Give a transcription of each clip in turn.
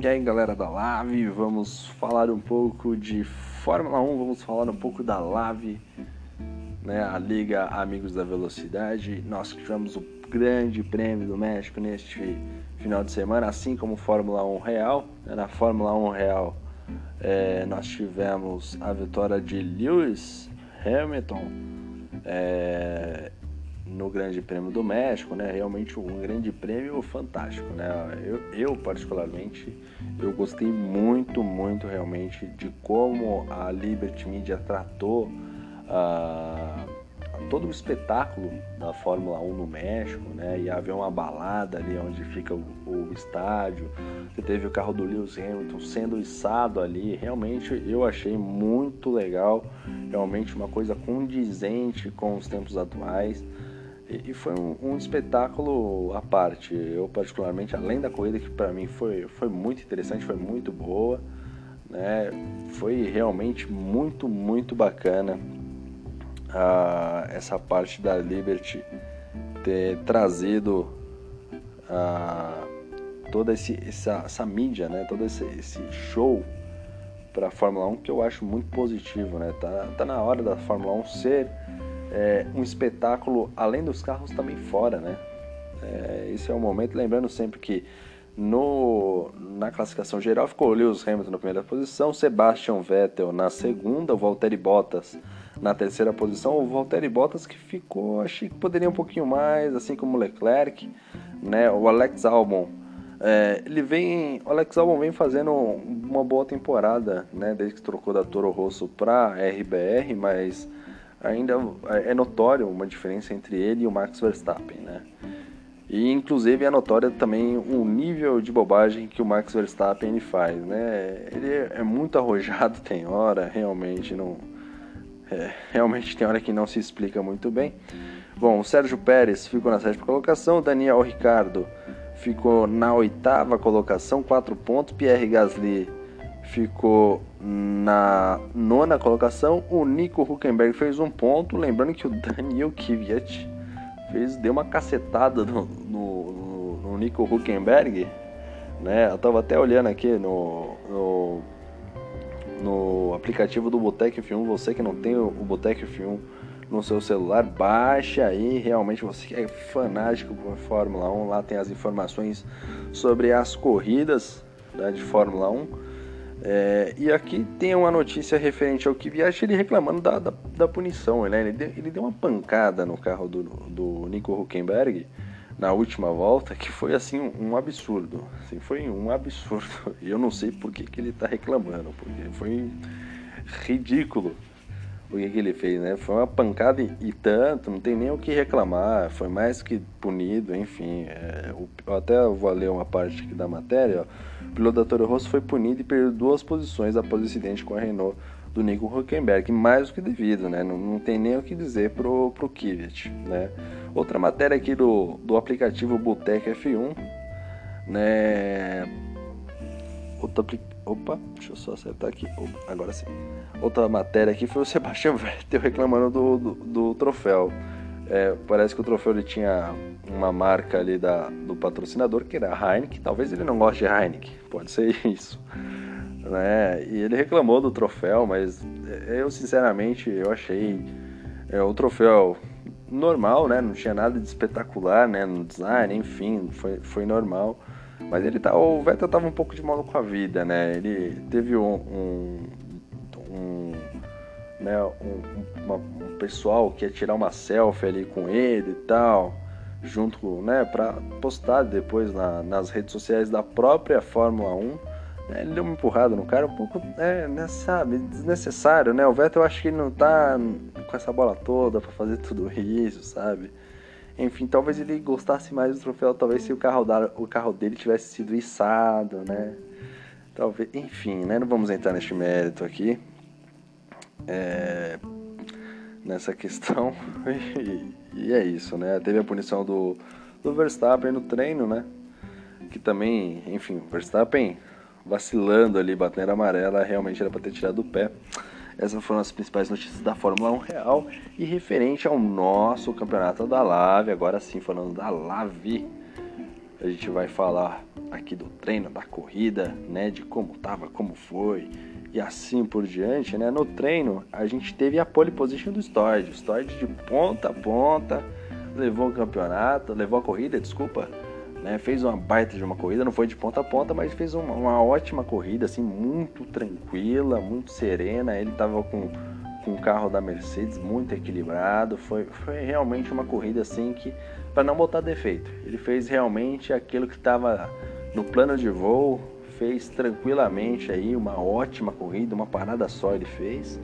E aí galera da Lave, vamos falar um pouco de Fórmula 1, vamos falar um pouco da Lave, né, a Liga Amigos da Velocidade. Nós tivemos o Grande Prêmio do México neste final de semana, assim como Fórmula 1 Real. Né, na Fórmula 1 Real é, nós tivemos a vitória de Lewis Hamilton. É, no Grande Prêmio do México, né? Realmente um grande prêmio fantástico, né? Eu, eu, particularmente eu gostei muito, muito realmente de como a Liberty Media tratou uh, todo o espetáculo da Fórmula 1 no México, né? E havia uma balada ali onde fica o, o estádio. Você teve o carro do Lewis Hamilton sendo içado ali. Realmente eu achei muito legal, realmente uma coisa condizente com os tempos atuais. E, foi um, um, espetáculo à parte. Eu, particularmente, além da corrida, que para mim foi, foi muito interessante, foi muito boa, né? foi realmente muito, muito bacana uh, essa parte da Liberty ter trazido uh, toda esse, essa, essa mídia, né? todo esse, esse show para a Fórmula 1 que eu acho muito positivo. Né? Tá, tá na hora da Fórmula 1 ser é, um espetáculo além dos carros também fora, né? É, esse é o momento, lembrando sempre que no, na classificação geral ficou Lewis Hamilton na primeira posição, Sebastian Vettel na segunda, o Valtteri Bottas na terceira posição, o Valtteri Bottas que ficou, achei que poderia um pouquinho mais, assim como o Leclerc, né? O Alex Albon, é, ele vem, o Alex Albon vem fazendo uma boa temporada, né? Desde que trocou da Toro Rosso para RBR, mas ainda é notório uma diferença entre ele e o Max Verstappen, né? E inclusive é notório também o nível de bobagem que o Max Verstappen faz, né? Ele é muito arrojado tem hora, realmente não é, realmente tem hora que não se explica muito bem. Bom, o Sérgio Pérez ficou na sétima colocação, o Daniel Ricardo ficou na oitava colocação, quatro pontos, Pierre Gasly ficou na nona colocação. O Nico Huckenberg fez um ponto. Lembrando que o Daniel Kvyat fez, deu uma cacetada no, no, no Nico Huckenberg. Né? Eu tava até olhando aqui no, no, no aplicativo do Botec F1. Você que não tem o Botec F1 no seu celular, baixa aí. Realmente você que é fanático por Fórmula 1. Lá tem as informações sobre as corridas né, de Fórmula 1 é, e aqui tem uma notícia referente ao Kvyat, ele reclamando da, da, da punição. Né? Ele, deu, ele deu uma pancada no carro do, do Nico Huckenberg na última volta que foi assim um, um absurdo. Assim, foi um absurdo. E eu não sei por que, que ele está reclamando, porque foi ridículo o que, ele fez, né? Foi uma pancada e, tanto, não tem nem o que reclamar, foi mais que punido, enfim. É, o, até vou ler uma parte aqui da matéria, ó. O piloto da Toro Rosso foi punido e perdeu duas posições após o incidente com a Renault do Nico Huckenberg, mais do que devido, né? Não, não tem nem o que dizer pro, pro Kvyat, né? Outra matéria aqui do, do aplicativo Botec F1, né? Outro, Opa, deixa eu só acertar aqui. Agora sim. Outra matéria aqui foi o Sebastian Vettel reclamando do, do, do troféu. É, parece que o troféu ele tinha uma marca ali da, do patrocinador, que era a Heineken. Talvez ele não goste de Heineken, pode ser isso. Né? E ele reclamou do troféu, mas é, eu sinceramente eu achei é, o troféu normal, né? Não tinha nada de espetacular, né? No design, enfim, foi, foi normal. Mas ele tá, o Vettel tava um pouco de mal com a vida, né? Ele teve um, um, um né, um, uma, um pessoal que ia tirar uma selfie ali com ele e tal, junto, né, para postar depois na, nas redes sociais da própria Fórmula 1. Né? Ele deu uma empurrada no cara, um pouco, é, né, sabe, desnecessário, né? O Vettel eu acho que ele não tá com essa bola toda para fazer tudo isso, sabe? Enfim, talvez ele gostasse mais do troféu, talvez se o carro, da, o carro dele tivesse sido içado, né? Talvez, enfim, né? Não vamos entrar neste mérito aqui. É, nessa questão. E, e, é isso, né? Teve a punição do, do Verstappen no treino, né? Que também, enfim, Verstappen vacilando ali, batendo amarela, realmente era para ter tirado o pé. Essas foram as principais notícias da Fórmula 1 real e referente ao nosso campeonato da Lave, agora sim falando da Lave. A gente vai falar aqui do treino, da corrida, né, de como tava, como foi e assim por diante, né? No treino, a gente teve a pole position do Stord, o de ponta a ponta, levou o campeonato, levou a corrida, desculpa, né? Fez uma baita de uma corrida, não foi de ponta a ponta, mas fez uma, uma ótima corrida, assim, muito tranquila, muito serena. Ele estava com, com o carro da Mercedes muito equilibrado. Foi, foi realmente uma corrida assim que, para não botar defeito, ele fez realmente aquilo que estava no plano de voo, fez tranquilamente aí uma ótima corrida, uma parada só ele fez,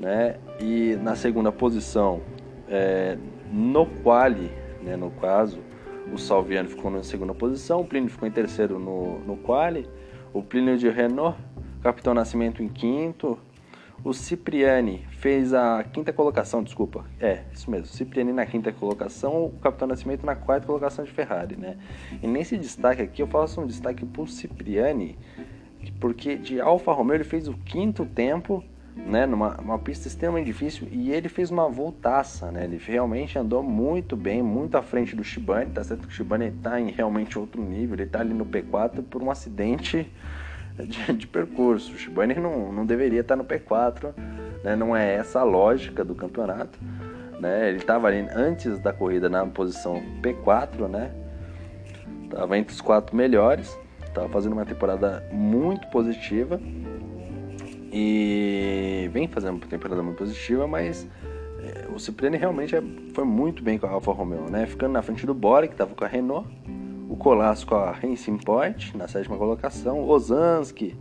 né? E na segunda posição, é, no quali, né, no caso, o Salviano ficou na segunda posição, o Plínio ficou em terceiro no, no quali, o Plínio de Renault, Capitão Nascimento em quinto, o Cipriani fez a quinta colocação, desculpa, é, isso mesmo, Cipriani na quinta colocação, o Capitão Nascimento na quarta colocação de Ferrari, né? E nesse destaque aqui eu faço um destaque pro Cipriani, porque de Alfa Romeo ele fez o quinto tempo né, numa uma pista extremamente difícil e ele fez uma voltaça, né? Ele realmente andou muito bem, muito à frente do Shibane, tá certo que o Shibane está em realmente outro nível, ele está ali no P4 por um acidente de, de percurso. O Shibane não, não deveria estar tá no P4, né? Não é essa a lógica do campeonato, né? Ele estava ali antes da corrida na posição P4, né? Tava entre os quatro melhores, estava fazendo uma temporada muito positiva e vem fazendo uma temporada muito positiva, mas é, o Cipriani realmente é, foi muito bem com a Alfa Romeo, né? Ficando na frente do Bora, que estava com a Renault, o Colasco com a Racing Point na sétima colocação, Ozanski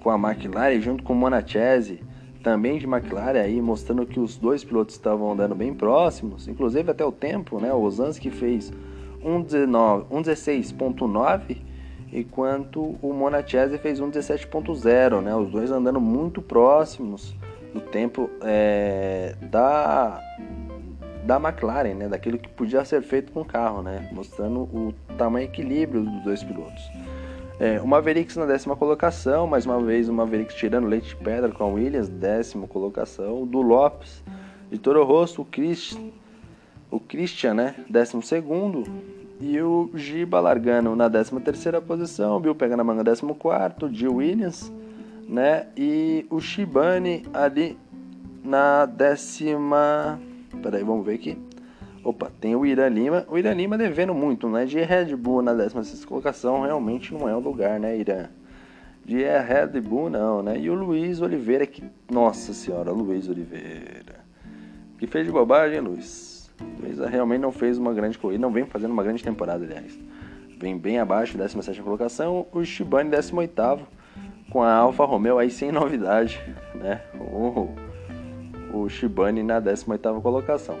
com a McLaren junto com o Monachese também de McLaren aí mostrando que os dois pilotos estavam andando bem próximos, inclusive até o tempo, né? O Ozanski fez 1,16.9 enquanto o Monachese fez um 17.0, né? Os dois andando muito próximos do tempo é, da da McLaren, né? Daquilo que podia ser feito com o carro, né? Mostrando o tamanho equilíbrio dos dois pilotos. É, o Mavericks na décima colocação, mais uma vez o Mavericks tirando leite de pedra com a Williams, décima colocação. Do Lopes, de Toro Rosso, o, Christ, o Christian, né? Décimo segundo. E o Giba largando na 13 posição, o Bill pega na manga 14, o Gil Williams, né? E o Shibane ali na décima. Peraí, vamos ver aqui. Opa, tem o Irã Lima. O Irã Lima devendo muito, né? De Red Bull na 16 colocação realmente não é o lugar, né, Irã? De Red Bull não, né? E o Luiz Oliveira, que. Nossa senhora, Luiz Oliveira. Que fez de bobagem, Luiz? Luiz realmente não fez uma grande corrida, não vem fazendo uma grande temporada, aliás. Vem bem abaixo, 17 colocação. O Shibane, 18, com a Alfa Romeo aí sem novidade, né? O, o Shibane na 18 colocação.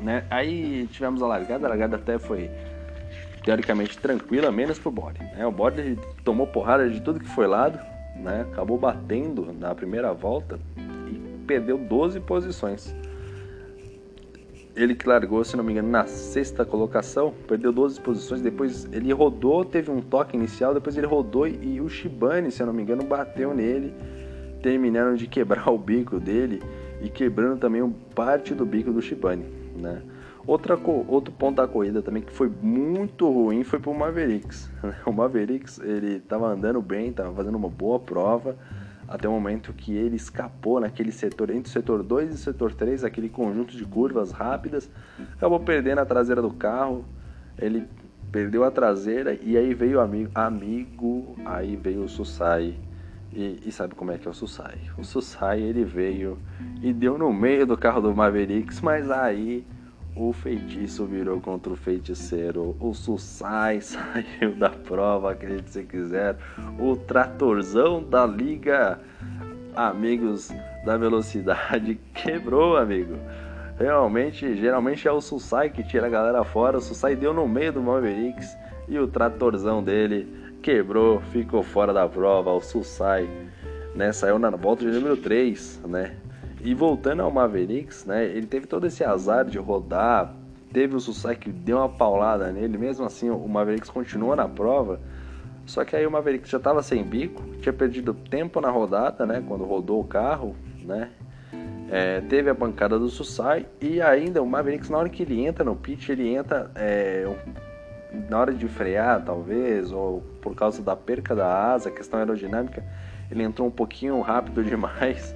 Né? Aí tivemos a largada, a largada até foi teoricamente tranquila, menos pro Bode. Né? O Bode tomou porrada de tudo que foi lado, né? acabou batendo na primeira volta e perdeu 12 posições ele que largou, se não me engano, na sexta colocação, perdeu 12 posições, depois ele rodou, teve um toque inicial, depois ele rodou e o Shibane, se não me engano, bateu nele, terminando de quebrar o bico dele e quebrando também parte do bico do Shibane, né? Outra, outro ponto da corrida também que foi muito ruim foi pro Mavericks. O Mavericks, ele estava andando bem, estava fazendo uma boa prova, até o momento que ele escapou naquele setor, entre o setor 2 e o setor 3, aquele conjunto de curvas rápidas, acabou perdendo a traseira do carro, ele perdeu a traseira e aí veio o amigo, amigo aí veio o Susai. E, e, sabe como é que é o Susai? O Susai ele veio e deu no meio do carro do Mavericks, mas aí o feitiço virou contra o feiticeiro. O Susai saiu da prova, acredite se quiser. O tratorzão da liga, amigos da velocidade, quebrou, amigo. Realmente, geralmente é o Susai que tira a galera fora. O Susai deu no meio do Mavericks e o tratorzão dele quebrou, ficou fora da prova. O Susai né, saiu na volta de número 3, né? E voltando ao Mavericks, né, ele teve todo esse azar de rodar, teve o Susai que deu uma paulada nele, mesmo assim o Mavericks continua na prova. Só que aí o Mavericks já estava sem bico, tinha perdido tempo na rodada, né, quando rodou o carro, né? É, teve a bancada do Susai e ainda o Mavericks na hora que ele entra no pit, ele entra é, na hora de frear, talvez, ou por causa da perca da asa, questão aerodinâmica, ele entrou um pouquinho rápido demais,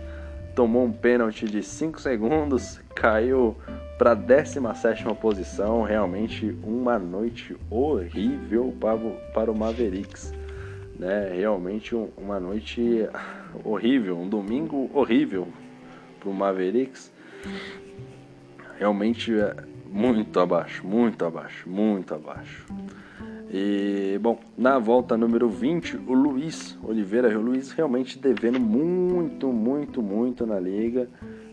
tomou um pênalti de 5 segundos, caiu para a 17 posição. Realmente uma noite horrível para, para o Mavericks. Né? Realmente uma noite horrível, um domingo horrível para o Mavericks. Realmente é muito abaixo, muito abaixo, muito abaixo. E, bom, na volta número 20, o Luiz Oliveira, o Luiz realmente devendo muito, muito, muito na liga.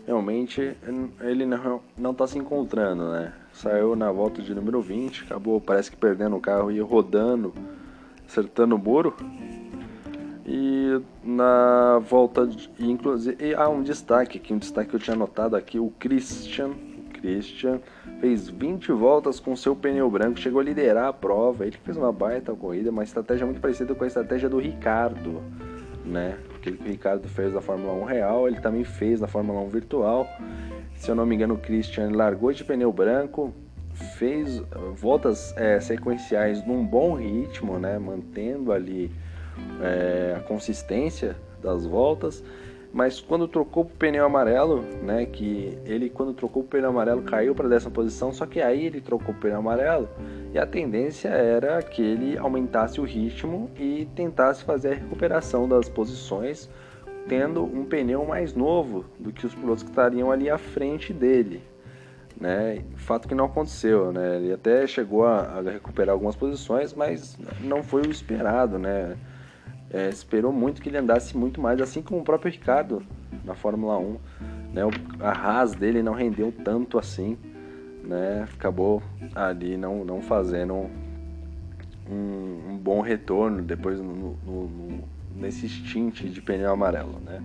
Realmente ele não, não tá se encontrando, né? Saiu na volta de número 20, acabou, parece que perdendo o carro e rodando, acertando o muro. E na volta, de, inclusive, há um destaque aqui, um destaque que eu tinha notado aqui, o Christian Christian fez 20 voltas com seu pneu branco, chegou a liderar a prova. Ele fez uma baita corrida, uma estratégia muito parecida com a estratégia do Ricardo, né? Aquele que o Ricardo fez na Fórmula 1 real, ele também fez na Fórmula 1 virtual. Se eu não me engano, o Christian largou de pneu branco, fez voltas é, sequenciais num bom ritmo, né? Mantendo ali é, a consistência das voltas mas quando trocou pro pneu amarelo, né, que ele quando trocou pro pneu amarelo caiu para décima posição, só que aí ele trocou pro pneu amarelo e a tendência era que ele aumentasse o ritmo e tentasse fazer a recuperação das posições tendo um pneu mais novo do que os pilotos que estariam ali à frente dele. Né? Fato que não aconteceu, né? Ele até chegou a, a recuperar algumas posições, mas não foi o esperado, né? É, esperou muito que ele andasse muito mais, assim como o próprio Ricardo na Fórmula 1. Né? A Haas dele não rendeu tanto assim, né? acabou ali não, não fazendo um, um bom retorno depois no, no, no, nesse stint de pneu amarelo. Né?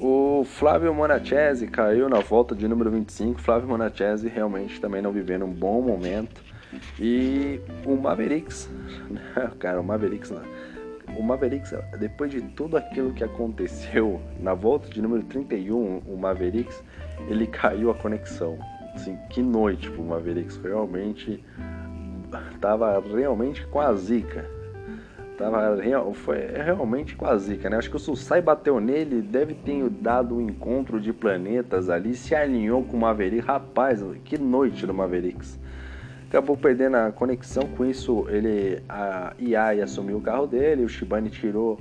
O Flávio Monachese caiu na volta de número 25. Flávio Monachese realmente também não vivendo um bom momento. E o Mavericks, cara, o Mavericks o Mavericks, depois de tudo aquilo que aconteceu na volta de número 31, o Mavericks, ele caiu a conexão. Assim, que noite pro Mavericks, realmente tava realmente com a zica. Tava real, foi realmente com a zica, né? Acho que o Susai bateu nele, deve ter dado um encontro de planetas ali, se alinhou com o Mavericks. Rapaz, que noite do Mavericks acabou perdendo a conexão. Com isso, ele a IAI assumiu o carro dele, o Shibane tirou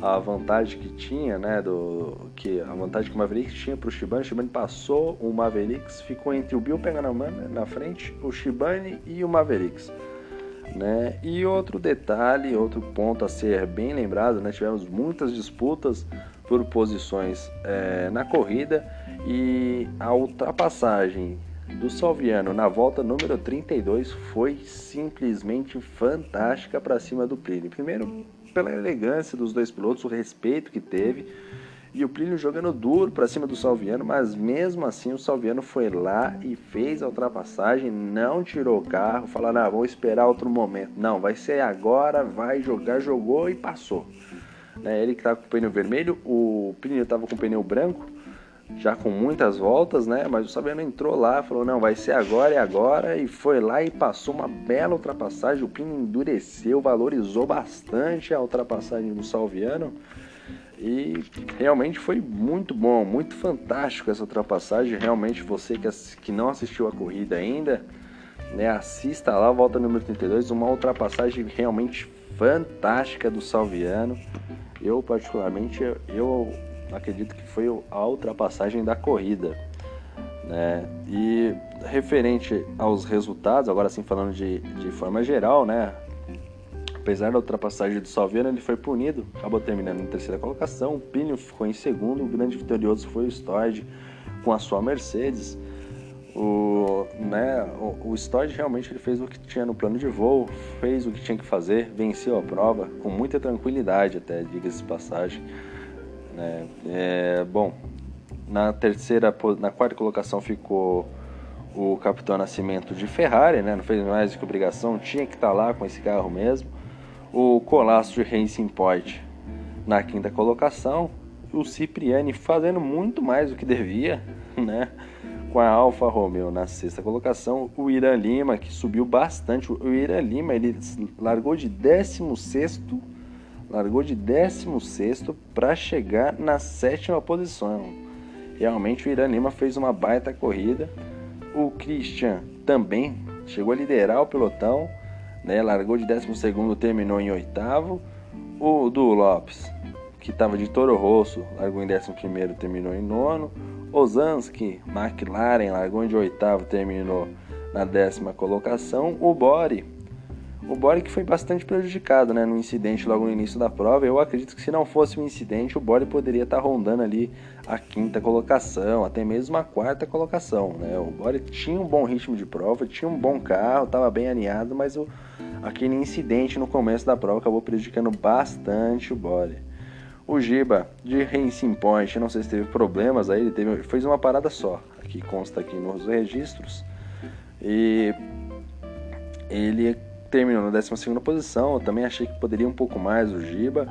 a vantagem que tinha, né, do que a vantagem que o Mavericks tinha para o Shibane. O Shibane passou o Mavericks, ficou entre o Bill Peganaman na frente, o Shibane e o Mavericks. Né? E outro detalhe, outro ponto a ser bem lembrado, né? tivemos muitas disputas por posições é, na corrida e a ultrapassagem do Salviano na volta número 32 foi simplesmente fantástica para cima do Plínio. Primeiro, pela elegância dos dois pilotos, o respeito que teve. E o Plínio jogando duro para cima do Salviano, mas mesmo assim o Salviano foi lá e fez a ultrapassagem, não tirou o carro, falou: "Não, vou esperar outro momento". Não, vai ser agora, vai jogar, jogou e passou. Né? Ele que estava com o pneu vermelho, o Plínio estava com o pneu branco já com muitas voltas, né? Mas o Sabiano entrou lá, falou: não, vai ser agora, é agora, e foi lá e passou uma bela ultrapassagem. O Pino endureceu, valorizou bastante a ultrapassagem do Salviano. E realmente foi muito bom, muito fantástico essa ultrapassagem. Realmente, você que, que não assistiu a corrida ainda, né, assista lá, volta número 32, uma ultrapassagem realmente fantástica do Salviano. Eu, particularmente, eu acredito que foi a ultrapassagem da corrida. Né? E referente aos resultados, agora sim falando de, de forma geral, né? apesar da ultrapassagem do Salviano, ele foi punido, acabou terminando em terceira colocação, o Pino ficou em segundo, o grande vitorioso foi o Stord com a sua Mercedes. O, né, o, o Stord realmente ele fez o que tinha no plano de voo, fez o que tinha que fazer, venceu a prova com muita tranquilidade, até diga-se passagem. Né? É, bom, na terceira, na quarta colocação ficou o Capitão Nascimento de Ferrari, né? Não fez mais do que obrigação, tinha que estar tá lá com esse carro mesmo. O Colasso de Racing Point na quinta colocação. O Cipriani fazendo muito mais do que devia, né? com a Alfa Romeo na sexta colocação, o Irã Lima, que subiu bastante. O Irã Lima ele largou de 16 largou de 16 para chegar na sétima posição. Realmente o Irã Lima fez uma baita corrida. O Christian também chegou a liderar o pelotão, né? largou de 12 terminou em oitavo. O Du Lopes, que estava de Toro Rosso, largou em 11 terminou em nono. Ozanski, McLaren, largou de oitavo, terminou na décima colocação. O Bore, o que foi bastante prejudicado né, no incidente logo no início da prova. Eu acredito que se não fosse um incidente, o Bore poderia estar rondando ali a quinta colocação, até mesmo a quarta colocação. Né? O Bore tinha um bom ritmo de prova, tinha um bom carro, estava bem alinhado, mas o, aquele incidente no começo da prova acabou prejudicando bastante o Bore. O Giba de Racing Point, não sei se teve problemas aí, ele teve, fez uma parada só, aqui consta aqui nos registros. E ele terminou na 12 posição, eu também achei que poderia um pouco mais o Giba.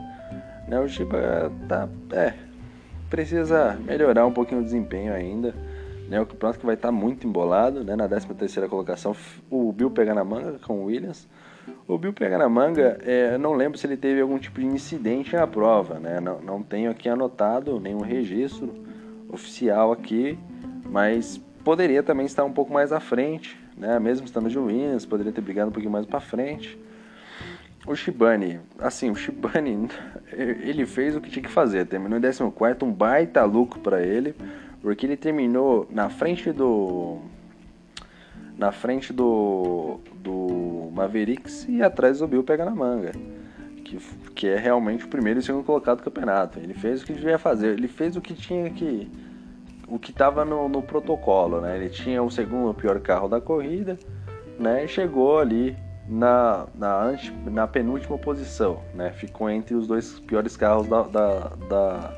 Né, o Giba tá, é, precisa melhorar um pouquinho o desempenho ainda. Né, o campeonato que vai estar tá muito embolado, né, na 13ª colocação, o Bill pega na manga com o Williams. O Bill pega na manga, é, não lembro se ele teve algum tipo de incidente na prova, né? Não, não tenho aqui anotado nenhum registro oficial aqui, mas poderia também estar um pouco mais à frente, né? Mesmo estando de Williams, poderia ter brigado um pouquinho mais para frente. O Shibane, assim, o Shibane, ele fez o que tinha que fazer, terminou em 14, um baita lucro para ele, porque ele terminou na frente do na frente do, do Mavericks e atrás do Bill pega na manga. Que, que é realmente o primeiro e segundo colocado do campeonato. Ele fez o que devia fazer, ele fez o que tinha que. O que estava no, no, protocolo, né? Ele tinha o segundo pior carro da corrida, né? E chegou ali na, na, na penúltima posição, né? Ficou entre os dois piores carros da, da, da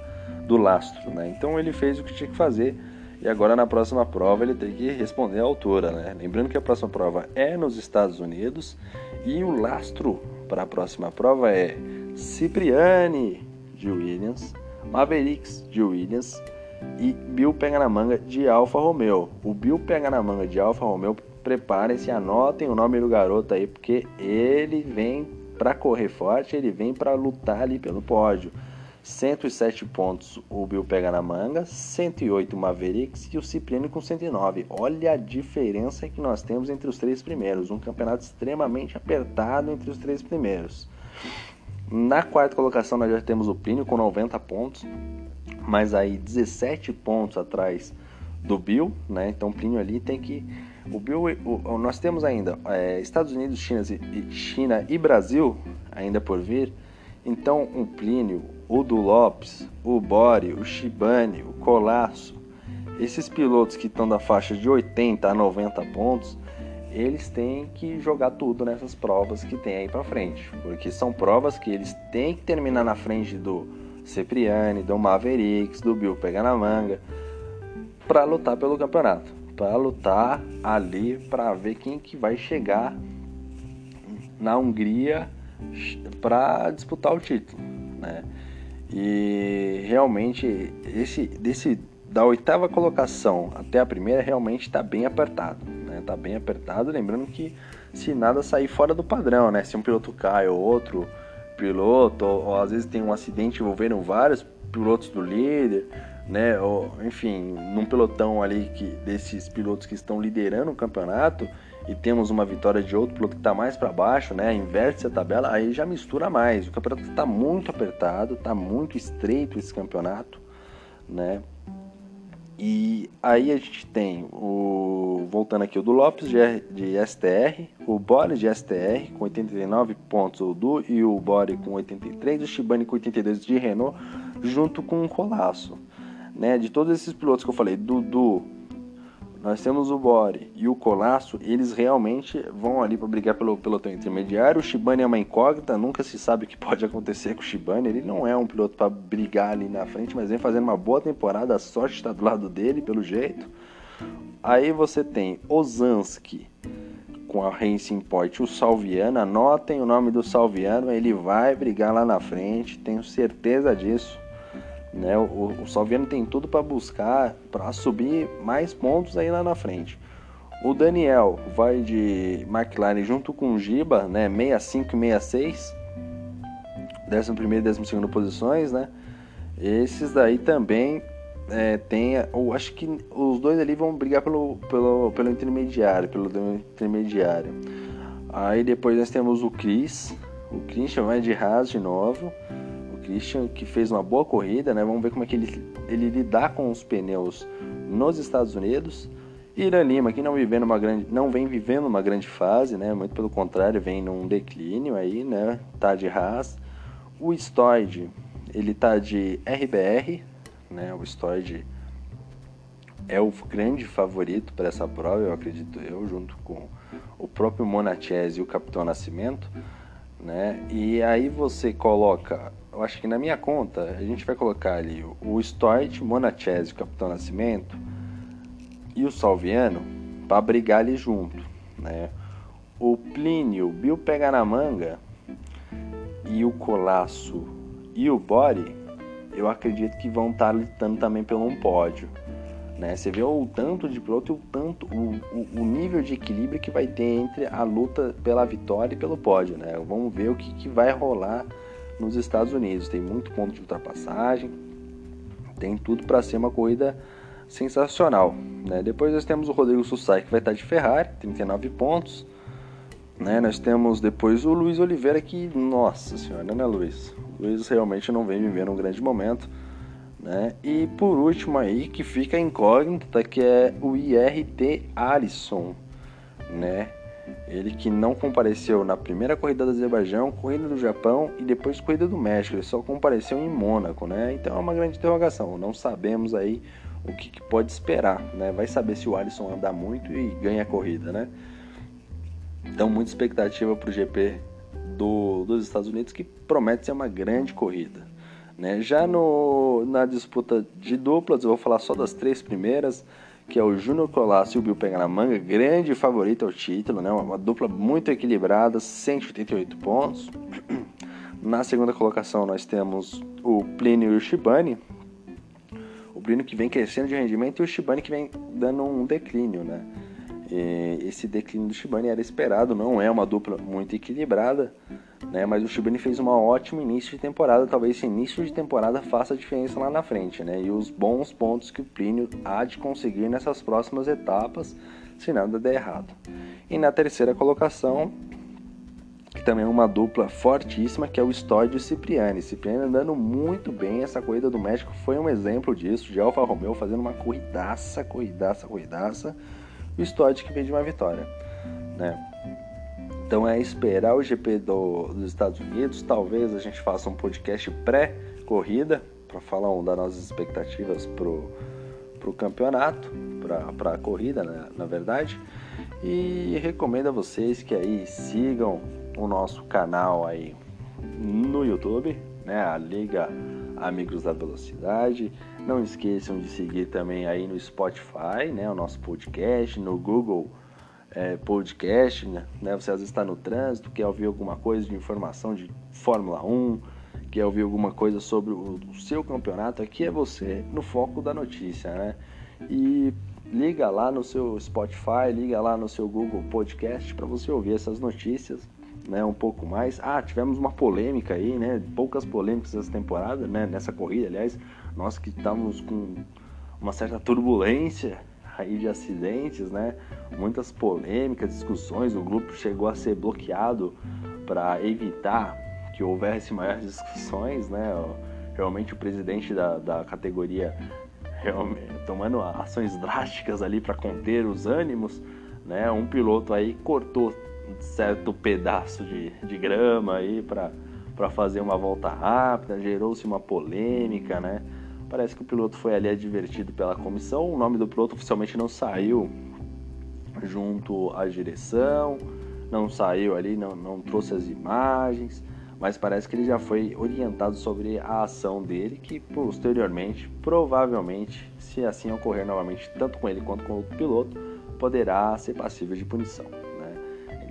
do lastro, né? Então ele fez o que tinha que fazer e agora na próxima prova ele tem que responder à altura, né? Lembrando que a próxima prova é nos Estados Unidos e o lastro para a próxima prova é Cipriani de Williams, Mavericks de Williams e Bill pega na manga de Alfa Romeo. O Bill pega na manga de Alfa Romeo, preparem-se, anotem o nome do garoto aí, porque ele vem para correr forte, ele vem para lutar ali pelo pódio. 107 pontos o Bill pega na manga, 108 o Mavericks e o Cipriano com 109. Olha a diferença que nós temos entre os três primeiros. Um campeonato extremamente apertado entre os três primeiros. Na quarta colocação nós já temos o Plínio com 90 pontos, mas aí 17 pontos atrás do Bill, né? Então o Plínio ali tem que o Bill, o, nós temos ainda é, Estados Unidos, China, China e Brasil ainda por vir. Então o Plínio, o do Lopes, o Bore, o Shibane, o Colasso, esses pilotos que estão da faixa de 80 a 90 pontos, eles têm que jogar tudo nessas provas que tem aí para frente, porque são provas que eles têm que terminar na frente do Cipriani, do Mavericks, do Bill pegar na manga, para lutar pelo campeonato, para lutar ali para ver quem que vai chegar na Hungria para disputar o título, né? E realmente esse desse da oitava colocação até a primeira realmente está bem apertado, né? Tá bem apertado, lembrando que se nada sair fora do padrão, né? Se um piloto cai ou outro piloto, ou, ou às vezes tem um acidente envolvendo vários pilotos do líder, né? Ou, enfim, num pelotão ali que desses pilotos que estão liderando o campeonato, e temos uma vitória de outro piloto que está mais para baixo, né? Inverte a tabela, aí já mistura mais. O campeonato está muito apertado, está muito estreito esse campeonato, né? E aí a gente tem o voltando aqui o do Lopes de, STR, o Bore de STR com 89 pontos o Du e o Bore com 83, o Shibane com 82 de Renault, junto com o Colasso, né? De todos esses pilotos que eu falei, Dudu, nós temos o Bore e o Colasso, eles realmente vão ali para brigar pelo pelotão intermediário. O Shibane é uma incógnita, nunca se sabe o que pode acontecer com o Shibane. Ele não é um piloto para brigar ali na frente, mas vem fazendo uma boa temporada. A sorte está do lado dele, pelo jeito. Aí você tem Ozanski com a Racing Point, o Salviano. Anotem o nome do Salviano, ele vai brigar lá na frente, tenho certeza disso. Né? O, o Salviano tem tudo para buscar, para subir mais pontos aí lá na frente. O Daniel vai de McLaren junto com o Giba, né? 65 e 66. 11 e 12 posições, né? Esses daí também é, tem. Eu acho que os dois ali vão brigar pelo, pelo, pelo intermediário. Pelo intermediário. Aí depois nós temos o Chris. O Christian vai de Haas de novo. Christian que fez uma boa corrida, né? Vamos ver como é que ele, ele lidar com os pneus nos Estados Unidos. Irã Lima, que não, vivendo uma grande, não vem vivendo uma grande fase, né? Muito pelo contrário, vem num declínio aí, né? Tá de Haas. O Stoid, ele tá de RBR, né? O Stoid é o grande favorito para essa prova, eu acredito eu, junto com o próprio Monachese e o Capitão Nascimento, né? E aí você coloca, eu acho que na minha conta, a gente vai colocar ali o Stoid, Monachese e o Capitão Nascimento e o Salviano para brigar ali junto, né? O Plínio, o Bill pega na manga e o Colasso e o Bore, eu acredito que vão estar tá lutando também pelo um pódio. Né? Você vê o tanto de piloto e o tanto o, o, o, nível de equilíbrio que vai ter entre a luta pela vitória e pelo pódio, né? Vamos ver o que, que vai rolar nos Estados Unidos. Tem muito ponto de ultrapassagem, tem tudo para ser uma corrida sensacional. Né? Depois nós temos o Rodrigo Sussai, que vai estar de Ferrari, 39 pontos. Né? Nós temos depois o Luiz Oliveira, que, nossa senhora, né, Luiz? O Luiz realmente não vem vivendo um grande momento. Né? E por último aí, que fica incógnita, que é o IRT Alisson, né? Ele que não compareceu na primeira corrida do Azerbaijão, corrida do Japão e depois corrida do México. Ele só compareceu em Mônaco, né? Então é uma grande interrogação. Não sabemos aí o que, que, pode esperar, né? Vai saber se o Alisson andar muito e ganha a corrida, né? Então, muita expectativa para o GP do, dos Estados Unidos, que promete ser uma grande corrida. Né? Já no, na disputa de duplas, eu vou falar só das três primeiras, que é o Júnior Colasso e o Bill Pega na Manga, grande favorito ao título, né? uma, dupla muito equilibrada, 188 pontos. Na segunda colocação, nós temos o Plínio e o Shibane, o Brino que vem crescendo de rendimento e o Shibane que vem dando um declínio, né? E esse declínio do Shibane era esperado, não é uma dupla muito equilibrada, né? Mas o Shibane fez um ótimo início de temporada, talvez esse início de temporada faça a diferença lá na frente, né? E os bons pontos que o Plínio há de conseguir nessas próximas etapas, se nada der errado. E na terceira colocação, que também é uma dupla fortíssima, que é o Stodd e o Cipriani. Cipriani andando muito bem, essa corrida do México foi um exemplo disso, de Alfa Romeo fazendo uma corridaça, corridaça, corridaça, o Stodd que veio de uma vitória, né? Então é esperar o GP do, dos Estados Unidos, talvez a gente faça um podcast pré-corrida, para falar um das nossas expectativas pro, pro campeonato, para a corrida, né, na verdade. E recomendo a vocês que aí sigam o nosso canal aí no YouTube, né? A Liga Amigos da Velocidade. Não esqueçam de seguir também aí no Spotify, né? O nosso podcast, no Google é, Podcast, né? Você às vezes está no trânsito, quer ouvir alguma coisa de informação de Fórmula 1, quer ouvir alguma coisa sobre o, o seu campeonato, aqui é você, no foco da notícia, né? E liga lá no seu Spotify, liga lá no seu Google Podcast para você ouvir essas notícias né, um pouco mais. Ah, tivemos uma polêmica aí, né? Poucas polêmicas essa temporada, né? Nessa corrida, aliás, nós que estávamos com uma certa turbulência aí de acidentes, né? Muitas polêmicas, discussões. O grupo chegou a ser bloqueado para evitar que houvesse maiores discussões, né? Realmente o presidente da, da categoria tomando ações drásticas ali para conter os ânimos, né? Um piloto aí cortou certo pedaço de, de grama aí para fazer uma volta rápida, gerou-se uma polêmica, né? Parece que o piloto foi ali advertido pela comissão, o nome do piloto oficialmente não saiu junto à direção, não saiu ali, não, não trouxe as imagens, mas parece que ele já foi orientado sobre a ação dele, que posteriormente, provavelmente, se assim ocorrer novamente, tanto com ele quanto com o piloto, poderá ser passível de punição.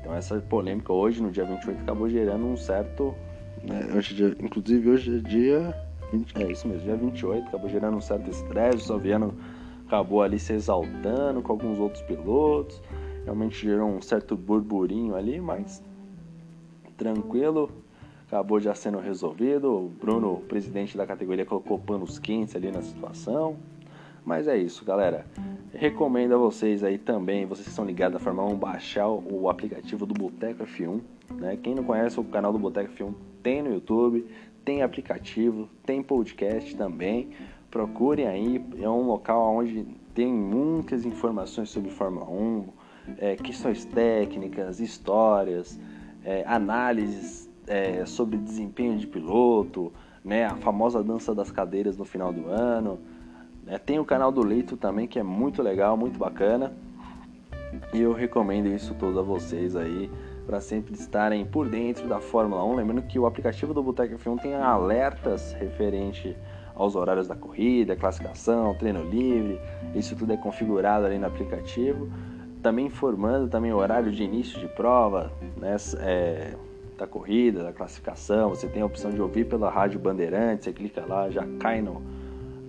Então essa polêmica hoje, no dia 28, acabou gerando um certo. Né, hoje, inclusive hoje é dia 20, é isso mesmo, dia 28, acabou gerando um certo estresse, o Salviano acabou ali se exaltando com alguns outros pilotos, realmente gerou um certo burburinho ali, mas tranquilo, acabou já sendo resolvido. O Bruno, o presidente da categoria, colocou panos quentes ali na situação. Mas é isso, galera. Recomendo a vocês aí também, vocês que estão ligados à Fórmula 1, baixar o aplicativo do Boteco F1. Né? Quem não conhece o canal do Boteco F1, tem no YouTube, tem aplicativo, tem podcast também. Procurem aí, é um local onde tem muitas informações sobre Fórmula 1, é, questões técnicas, histórias, é, análises é, sobre desempenho de piloto, né, a famosa dança das cadeiras no final do ano. Né, tem o canal do Leito também, que é muito legal, muito bacana. E eu recomendo isso tudo a vocês aí, para sempre estarem por dentro da Fórmula 1. Lembrando que o aplicativo do Boteco F1 tem alertas referente aos horários da corrida, classificação, treino livre. Isso tudo é configurado ali no aplicativo. Também informando também o horário de início de prova, né, é, da corrida, da classificação. Você tem a opção de ouvir pela rádio Bandeirantes. Você clica lá, já cai no,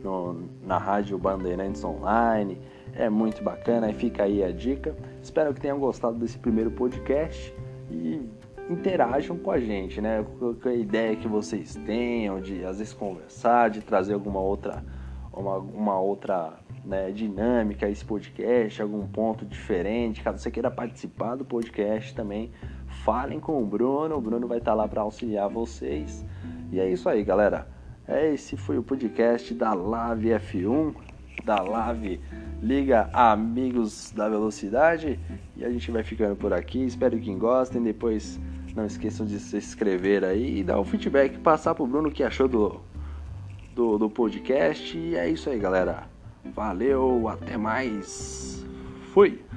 no na rádio Bandeirantes online. É muito bacana e fica aí a dica. Espero que tenham gostado desse primeiro podcast e interajam com a gente, né? Com a ideia que vocês tenham de às vezes conversar, de trazer alguma outra uma, uma outra né, dinâmica a esse podcast, algum ponto diferente. Caso você queira participar do podcast também, falem com o Bruno. O Bruno vai estar lá para auxiliar vocês. E é isso aí, galera. Esse foi o podcast da Lave F1, da Lave Liga Amigos da Velocidade. E a gente vai ficando por aqui. Espero que gostem. Depois não esqueçam de se inscrever aí e dar o feedback, passar pro Bruno o que achou do, do, do podcast. E é isso aí, galera. Valeu, até mais. Fui!